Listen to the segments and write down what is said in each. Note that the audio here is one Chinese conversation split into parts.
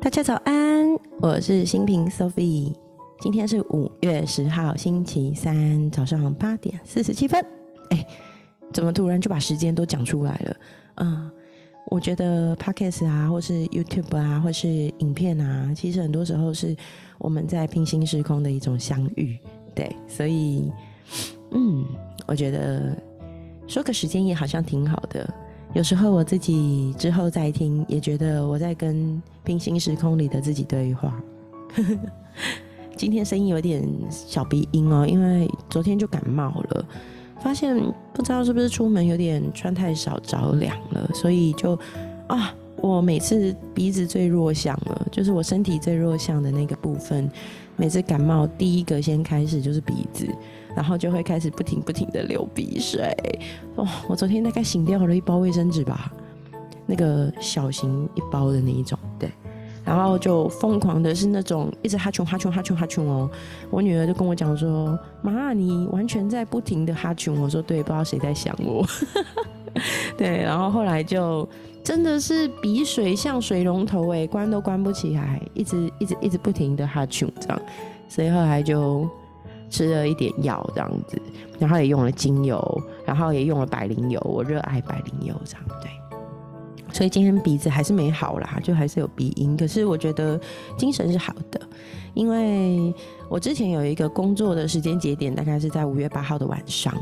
大家早安，我是新平 Sophie。今天是五月十号，星期三早上八点四十七分。哎，怎么突然就把时间都讲出来了？嗯，我觉得 Podcast 啊，或是 YouTube 啊，或是影片啊，其实很多时候是我们在平行时空的一种相遇。对，所以，嗯，我觉得说个时间也好像挺好的。有时候我自己之后再听，也觉得我在跟平行时空里的自己对话。今天声音有点小鼻音哦，因为昨天就感冒了，发现不知道是不是出门有点穿太少着凉了，所以就啊，我每次鼻子最弱项了，就是我身体最弱项的那个部分，每次感冒第一个先开始就是鼻子。然后就会开始不停不停的流鼻水，哦，我昨天大概醒掉了一包卫生纸吧，那个小型一包的那一种，对，然后就疯狂的是那种一直哈穷哈穷哈穷哈穷哦，我女儿就跟我讲说，妈，你完全在不停的哈穷，我说对，不知道谁在想我，对，然后后来就真的是鼻水像水龙头哎，关都关不起来，一直一直一直不停的哈穷这样，所以后来就。吃了一点药这样子，然后也用了精油，然后也用了百灵油，我热爱百灵油这样对。所以今天鼻子还是没好啦，就还是有鼻音，可是我觉得精神是好的，因为我之前有一个工作的时间节点，大概是在五月八号的晚上，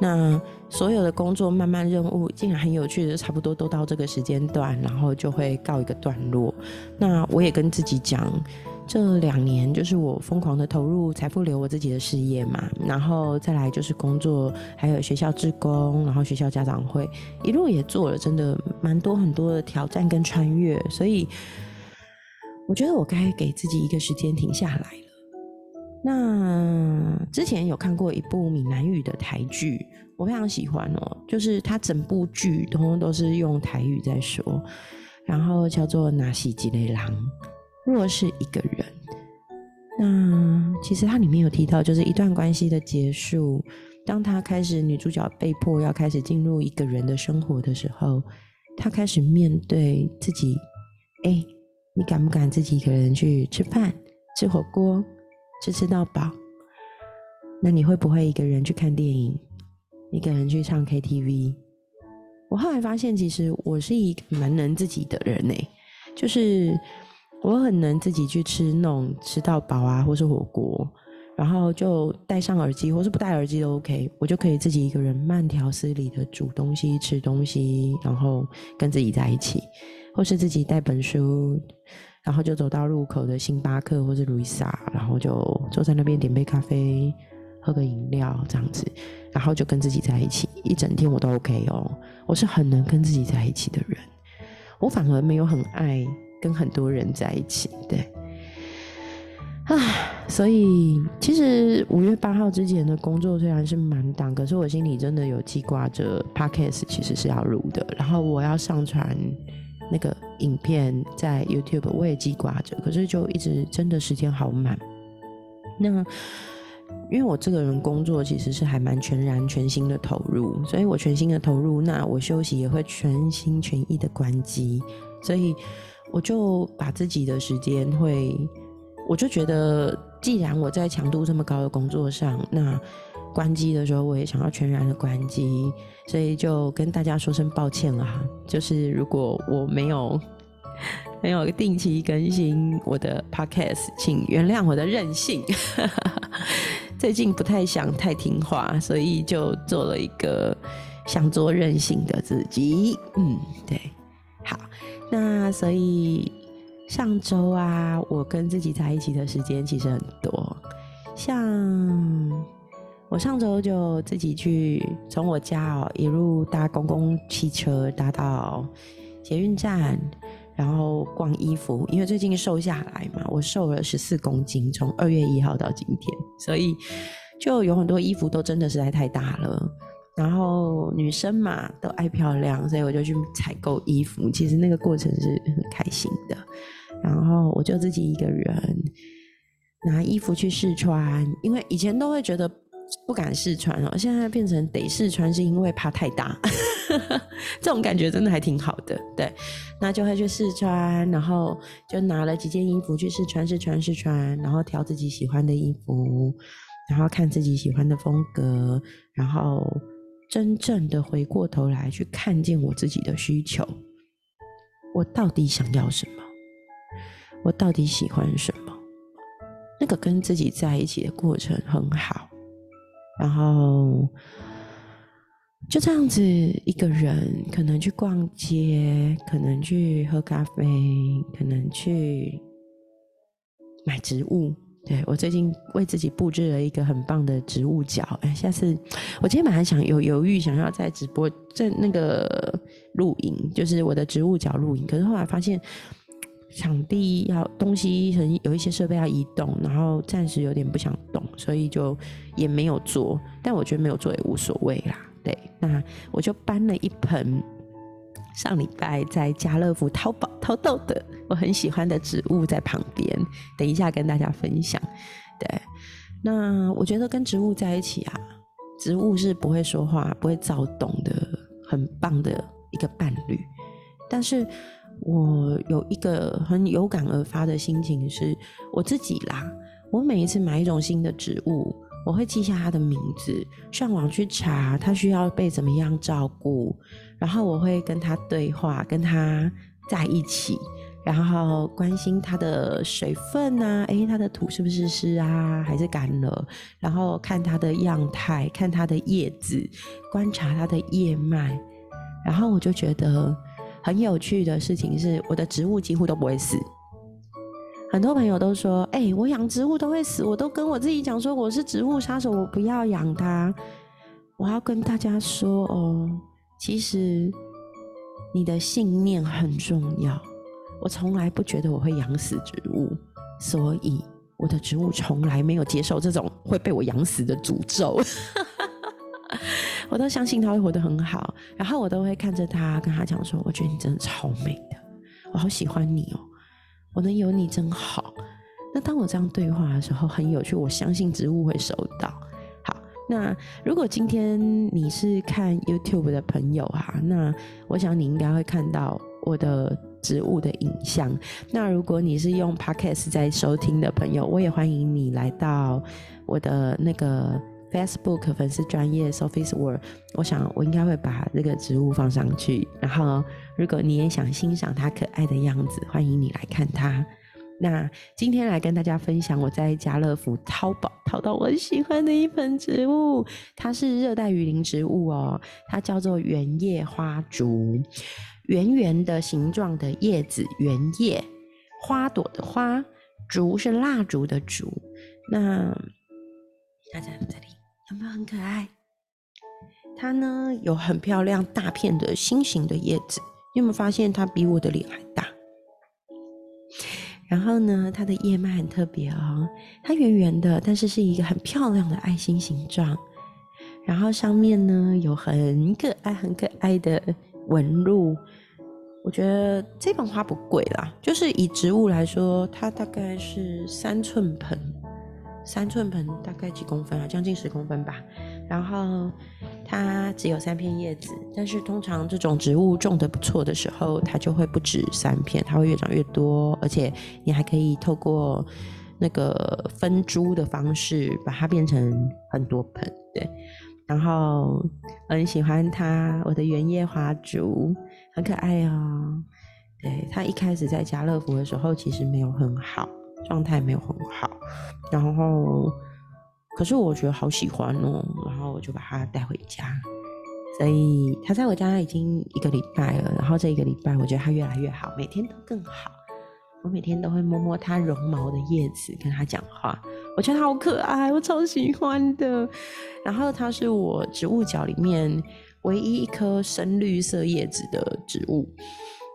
那所有的工作慢慢任务竟然很有趣的，差不多都到这个时间段，然后就会告一个段落。那我也跟自己讲。这两年就是我疯狂的投入财富流我自己的事业嘛，然后再来就是工作，还有学校职工，然后学校家长会，一路也做了真的蛮多很多的挑战跟穿越，所以我觉得我该给自己一个时间停下来了。那之前有看过一部闽南语的台剧，我非常喜欢哦，就是它整部剧通通都是用台语在说，然后叫做《纳西吉雷郎》。若是一个人，那其实它里面有提到，就是一段关系的结束，当他开始女主角被迫要开始进入一个人的生活的时候，他开始面对自己，哎，你敢不敢自己一个人去吃饭、吃火锅、吃吃到饱？那你会不会一个人去看电影，一个人去唱 KTV？我后来发现，其实我是一个蛮能自己的人呢，就是。我很能自己去吃那种吃到饱啊，或是火锅，然后就戴上耳机，或是不戴耳机都 OK，我就可以自己一个人慢条斯理的煮东西、吃东西，然后跟自己在一起，或是自己带本书，然后就走到路口的星巴克或是路易莎，然后就坐在那边点杯咖啡，喝个饮料这样子，然后就跟自己在一起，一整天我都 OK 哦。我是很能跟自己在一起的人，我反而没有很爱。跟很多人在一起，对，啊，所以其实五月八号之前的工作虽然是满档，可是我心里真的有记挂着 podcast 其实是要录的，然后我要上传那个影片在 YouTube，我也记挂着，可是就一直真的时间好满。那因为我这个人工作其实是还蛮全然全心的投入，所以我全心的投入，那我休息也会全心全意的关机，所以。我就把自己的时间会，我就觉得，既然我在强度这么高的工作上，那关机的时候我也想要全然的关机，所以就跟大家说声抱歉了哈。就是如果我没有没有定期更新我的 podcast，请原谅我的任性。最近不太想太听话，所以就做了一个想做任性的自己。嗯，对。那所以上周啊，我跟自己在一起的时间其实很多。像我上周就自己去从我家哦一路搭公共汽车搭到捷运站，然后逛衣服，因为最近瘦下来嘛，我瘦了十四公斤，从二月一号到今天，所以就有很多衣服都真的实在太大了。然后女生嘛都爱漂亮，所以我就去采购衣服。其实那个过程是很开心的。然后我就自己一个人拿衣服去试穿，因为以前都会觉得不敢试穿哦，现在变成得试穿，是因为怕太大。这种感觉真的还挺好的，对。那就会去试穿，然后就拿了几件衣服去试穿、试穿、试穿，然后挑自己喜欢的衣服，然后看自己喜欢的风格，然后真正的回过头来去看见我自己的需求，我到底想要什么？我到底喜欢什么？那个跟自己在一起的过程很好。然后就这样子，一个人可能去逛街，可能去喝咖啡，可能去买植物。对我最近为自己布置了一个很棒的植物角。哎，下次我今天本来想有犹豫，想要在直播在那个露营，就是我的植物角露营，可是后来发现。场地要东西很有一些设备要移动，然后暂时有点不想动，所以就也没有做。但我觉得没有做也无所谓啦。对，那我就搬了一盆上礼拜在家乐福淘宝淘到的我很喜欢的植物在旁边，等一下跟大家分享。对，那我觉得跟植物在一起啊，植物是不会说话、不会躁动的，很棒的一个伴侣。但是。我有一个很有感而发的心情，是我自己啦。我每一次买一种新的植物，我会记下它的名字，上网去查它需要被怎么样照顾，然后我会跟它对话，跟它在一起，然后关心它的水分啊，诶，它的土是不是湿啊，还是干了？然后看它的样态，看它的叶子，观察它的叶脉，然后我就觉得。很有趣的事情是，我的植物几乎都不会死。很多朋友都说：“哎，我养植物都会死。”我都跟我自己讲说：“我是植物杀手，我不要养它。”我要跟大家说哦，其实你的信念很重要。我从来不觉得我会养死植物，所以我的植物从来没有接受这种会被我养死的诅咒。我都相信他会活得很好，然后我都会看着他，跟他讲说：“我觉得你真的超美的，我好喜欢你哦，我能有你真好。”那当我这样对话的时候，很有趣。我相信植物会收到。好，那如果今天你是看 YouTube 的朋友哈，那我想你应该会看到我的植物的影像。那如果你是用 Podcast 在收听的朋友，我也欢迎你来到我的那个。Facebook 粉丝专业 Sophie's World，我想我应该会把这个植物放上去。然后，如果你也想欣赏它可爱的样子，欢迎你来看它。那今天来跟大家分享我在家乐福淘宝淘到我喜欢的一盆植物，它是热带雨林植物哦，它叫做圆叶花竹，圆圆的形状的叶子，圆叶，花朵的花，竹是蜡烛的烛。那它在这里。有没有很可爱？它呢有很漂亮大片的心形的叶子，你有没有发现它比我的脸还大？然后呢，它的叶脉很特别哦，它圆圆的，但是是一个很漂亮的爱心形状。然后上面呢有很可爱、很可爱的纹路。我觉得这盆花不贵啦，就是以植物来说，它大概是三寸盆。三寸盆大概几公分啊？将近十公分吧。然后它只有三片叶子，但是通常这种植物种的不错的时候，它就会不止三片，它会越长越多。而且你还可以透过那个分株的方式，把它变成很多盆。对，然后很喜欢它，我的圆叶花烛很可爱哦。对，它一开始在家乐福的时候，其实没有很好。状态没有很好，然后可是我觉得好喜欢哦，然后我就把它带回家，所以它在我家已经一个礼拜了，然后这一个礼拜我觉得它越来越好，每天都更好。我每天都会摸摸它绒毛的叶子，跟它讲话，我觉得好可爱，我超喜欢的。然后它是我植物角里面唯一一颗深绿色叶子的植物。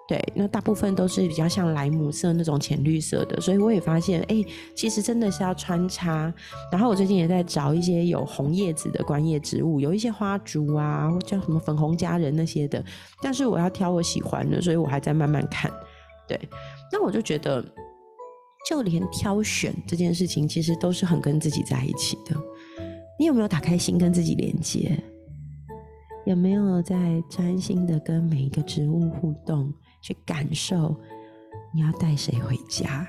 对，那大部分都是比较像莱姆色那种浅绿色的，所以我也发现，哎，其实真的是要穿插。然后我最近也在找一些有红叶子的观叶植物，有一些花烛啊，叫什么粉红佳人那些的。但是我要挑我喜欢的，所以我还在慢慢看。对，那我就觉得，就连挑选这件事情，其实都是很跟自己在一起的。你有没有打开心跟自己连接？有没有在专心的跟每一个植物互动，去感受你要带谁回家，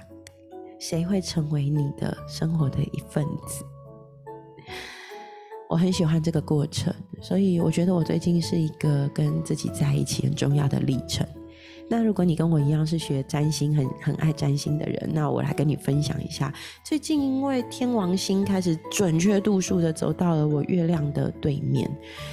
谁会成为你的生活的一份子？我很喜欢这个过程，所以我觉得我最近是一个跟自己在一起很重要的历程。那如果你跟我一样是学占星，很很爱占星的人，那我来跟你分享一下。最近因为天王星开始准确度数的走到了我月亮的对面，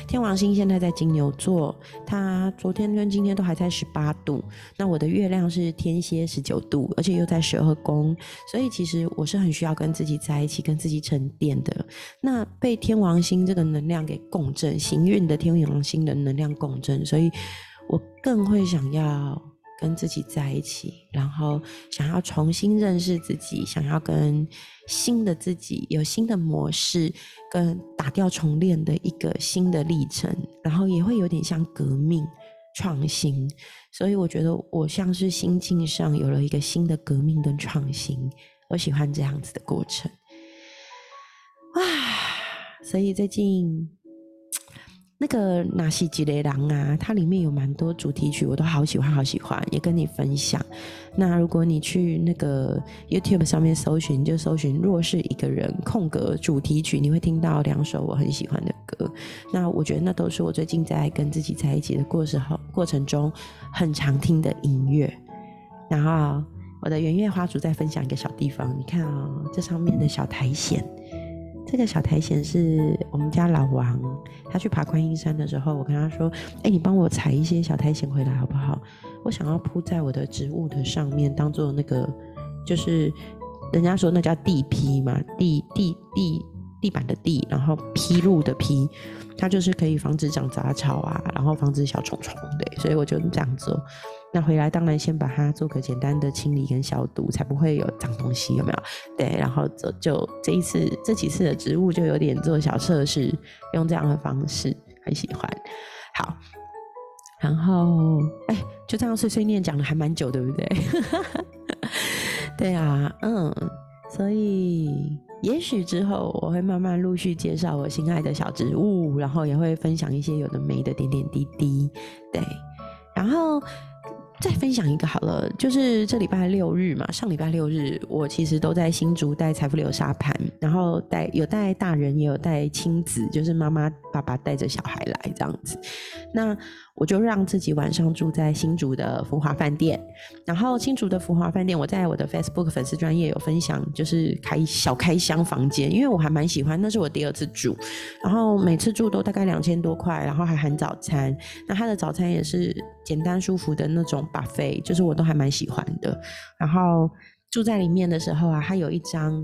天王星现在在金牛座，它昨天跟今天都还在十八度。那我的月亮是天蝎十九度，而且又在十二宫，所以其实我是很需要跟自己在一起，跟自己沉淀的。那被天王星这个能量给共振，行运的天王星的能量共振，所以。我更会想要跟自己在一起，然后想要重新认识自己，想要跟新的自己有新的模式，跟打掉重练的一个新的历程，然后也会有点像革命创新，所以我觉得我像是心境上有了一个新的革命跟创新，我喜欢这样子的过程，啊，所以最近。那个《纳西吉雷狼》啊，它里面有蛮多主题曲，我都好喜欢，好喜欢，也跟你分享。那如果你去那个 YouTube 上面搜寻，就搜寻“若是一个人”空格主题曲，你会听到两首我很喜欢的歌。那我觉得那都是我最近在跟自己在一起的过时候过程中很常听的音乐。然后我的圆月花烛再分享一个小地方，你看啊，这上面的小苔藓。这个小苔藓是我们家老王，他去爬观音山的时候，我跟他说：“哎，你帮我采一些小苔藓回来好不好？我想要铺在我的植物的上面，当做那个，就是人家说那叫地坯嘛，地地地地板的地，然后披露的披，它就是可以防止长杂草啊，然后防止小虫虫的，所以我就这样做。”那回来当然先把它做个简单的清理跟消毒，才不会有脏东西，有没有？对，然后就就这一次这几次的植物就有点做小测试，用这样的方式，很喜欢。好，然后哎，就这样碎碎念讲了还蛮久，对不对？对啊，嗯，所以也许之后我会慢慢陆续介绍我心爱的小植物，然后也会分享一些有的没的点点滴滴。对，然后。再分享一个好了，就是这礼拜六日嘛，上礼拜六日我其实都在新竹带财富流沙盘，然后带有带大人也有带亲子，就是妈妈爸爸带着小孩来这样子，那。我就让自己晚上住在新竹的福华饭店，然后新竹的福华饭店，我在我的 Facebook 粉丝专业有分享，就是开小开箱房间，因为我还蛮喜欢，那是我第二次住，然后每次住都大概两千多块，然后还含早餐，那他的早餐也是简单舒服的那种巴菲就是我都还蛮喜欢的。然后住在里面的时候啊，它有一张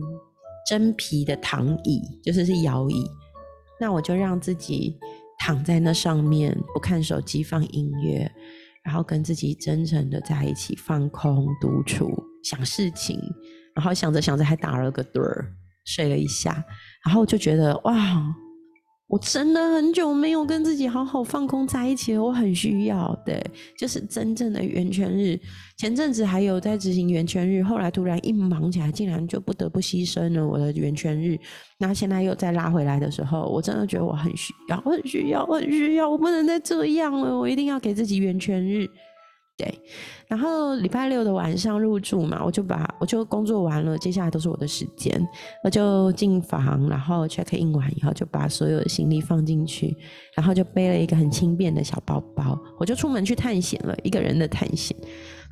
真皮的躺椅，就是是摇椅，那我就让自己。躺在那上面，不看手机，放音乐，然后跟自己真诚的在一起，放空、独处、想事情，然后想着想着还打了个盹儿，睡了一下，然后就觉得哇。我真的很久没有跟自己好好放空在一起了，我很需要，对，就是真正的圆圈日。前阵子还有在执行圆圈日，后来突然一忙起来，竟然就不得不牺牲了我的圆圈日。那现在又再拉回来的时候，我真的觉得我很需要，我很需要，我很需要，我不能再这样了，我一定要给自己圆圈日。对，然后礼拜六的晚上入住嘛，我就把我就工作完了，接下来都是我的时间，我就进房，然后 check in 完以后，就把所有的行李放进去，然后就背了一个很轻便的小包包，我就出门去探险了，一个人的探险，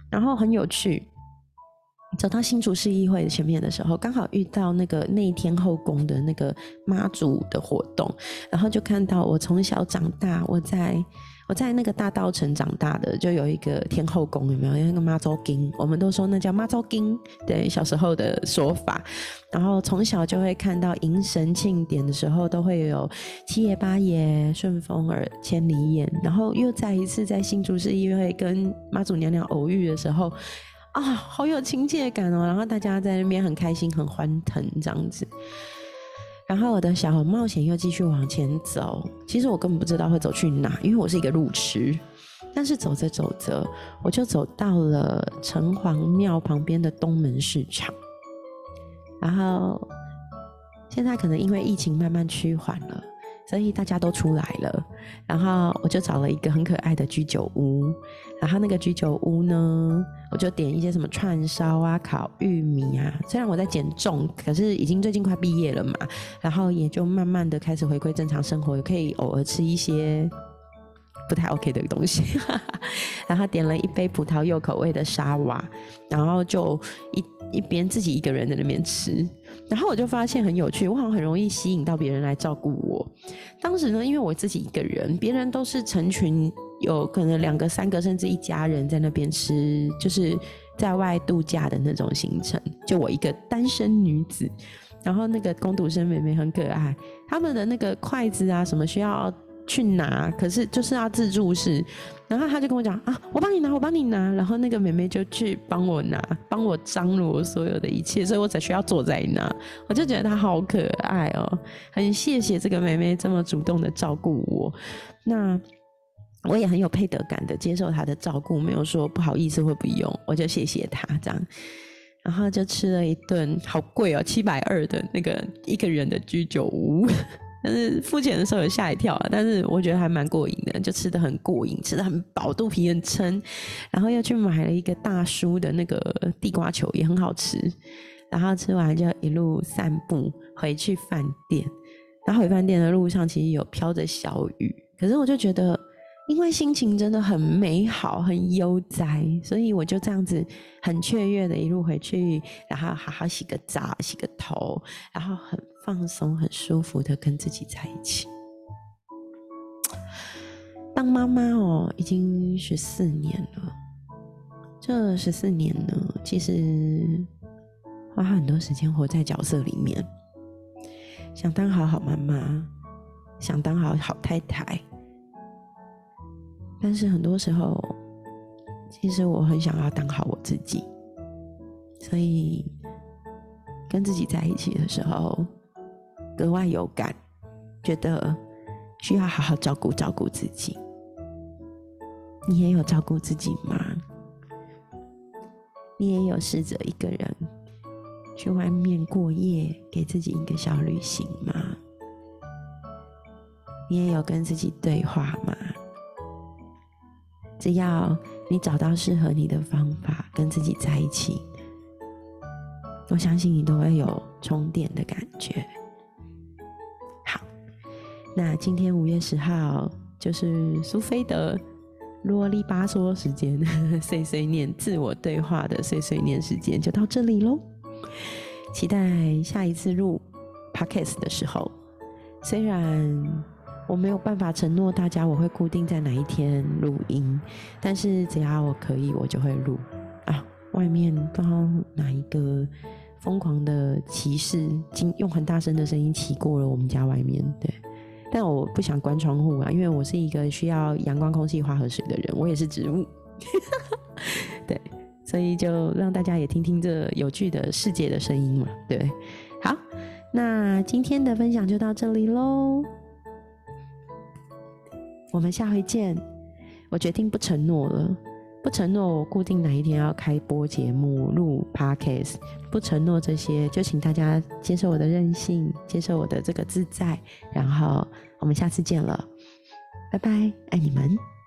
然后很有趣，走到新竹市议会前面的时候，刚好遇到那个那一天后宫的那个妈祖的活动，然后就看到我从小长大，我在。我在那个大稻城长大的，就有一个天后宫，有没有？那个妈祖经，我们都说那叫妈祖经，对，小时候的说法。然后从小就会看到迎神庆典的时候，都会有七爷八爷、顺风耳、千里眼。然后又再一次在新竹市议会跟妈祖娘娘偶遇的时候，啊，好有亲切感哦。然后大家在那边很开心、很欢腾这样子。然后我的小红冒险又继续往前走，其实我根本不知道会走去哪，因为我是一个路痴。但是走着走着，我就走到了城隍庙旁边的东门市场。然后现在可能因为疫情慢慢趋缓了。所以大家都出来了，然后我就找了一个很可爱的居酒屋，然后那个居酒屋呢，我就点一些什么串烧啊、烤玉米啊。虽然我在减重，可是已经最近快毕业了嘛，然后也就慢慢的开始回归正常生活，也可以偶尔吃一些不太 OK 的东西。然后点了一杯葡萄柚口味的沙瓦，然后就一一边自己一个人在那边吃。然后我就发现很有趣，我好像很容易吸引到别人来照顾我。当时呢，因为我自己一个人，别人都是成群，有可能两个、三个，甚至一家人在那边吃，就是在外度假的那种行程。就我一个单身女子，然后那个工读生妹妹很可爱，他们的那个筷子啊什么需要。去拿，可是就是要自助式，然后他就跟我讲啊，我帮你拿，我帮你拿，然后那个妹妹就去帮我拿，帮我张罗所有的一切，所以我才需要坐在那，我就觉得她好可爱哦，很谢谢这个妹妹这么主动的照顾我，那我也很有配得感的接受她的照顾，没有说不好意思或不用，我就谢谢她这样，然后就吃了一顿好贵哦，七百二的那个一个人的居酒屋。但是付钱的时候有吓一跳啊，但是我觉得还蛮过瘾的，就吃的很过瘾，吃的很饱，肚皮很撑，然后又去买了一个大叔的那个地瓜球，也很好吃，然后吃完就一路散步回去饭店，然后回饭店的路上其实有飘着小雨，可是我就觉得。因为心情真的很美好，很悠哉，所以我就这样子很雀跃的一路回去，然后好好洗个澡、洗个头，然后很放松、很舒服的跟自己在一起。当妈妈哦，已经十四年了。这十四年呢，其实花很多时间活在角色里面，想当好好妈妈，想当好好太太。但是很多时候，其实我很想要当好我自己，所以跟自己在一起的时候格外有感，觉得需要好好照顾照顾自己。你也有照顾自己吗？你也有试着一个人去外面过夜，给自己一个小旅行吗？你也有跟自己对话吗？只要你找到适合你的方法，跟自己在一起，我相信你都会有充电的感觉。好，那今天五月十号就是苏菲的啰里吧嗦时间，碎碎念、自我对话的碎碎念时间就到这里喽。期待下一次录 podcast 的时候，虽然。我没有办法承诺大家我会固定在哪一天录音，但是只要我可以，我就会录啊。外面刚刚哪一个疯狂的骑士，经用很大声的声音骑过了我们家外面，对。但我不想关窗户啊，因为我是一个需要阳光、空气、花和水的人，我也是植物，对。所以就让大家也听听这有趣的世界的声音嘛，对。好，那今天的分享就到这里喽。我们下回见。我决定不承诺了，不承诺我固定哪一天要开播节目、录 podcast，不承诺这些，就请大家接受我的任性，接受我的这个自在。然后我们下次见了，拜拜，爱你们。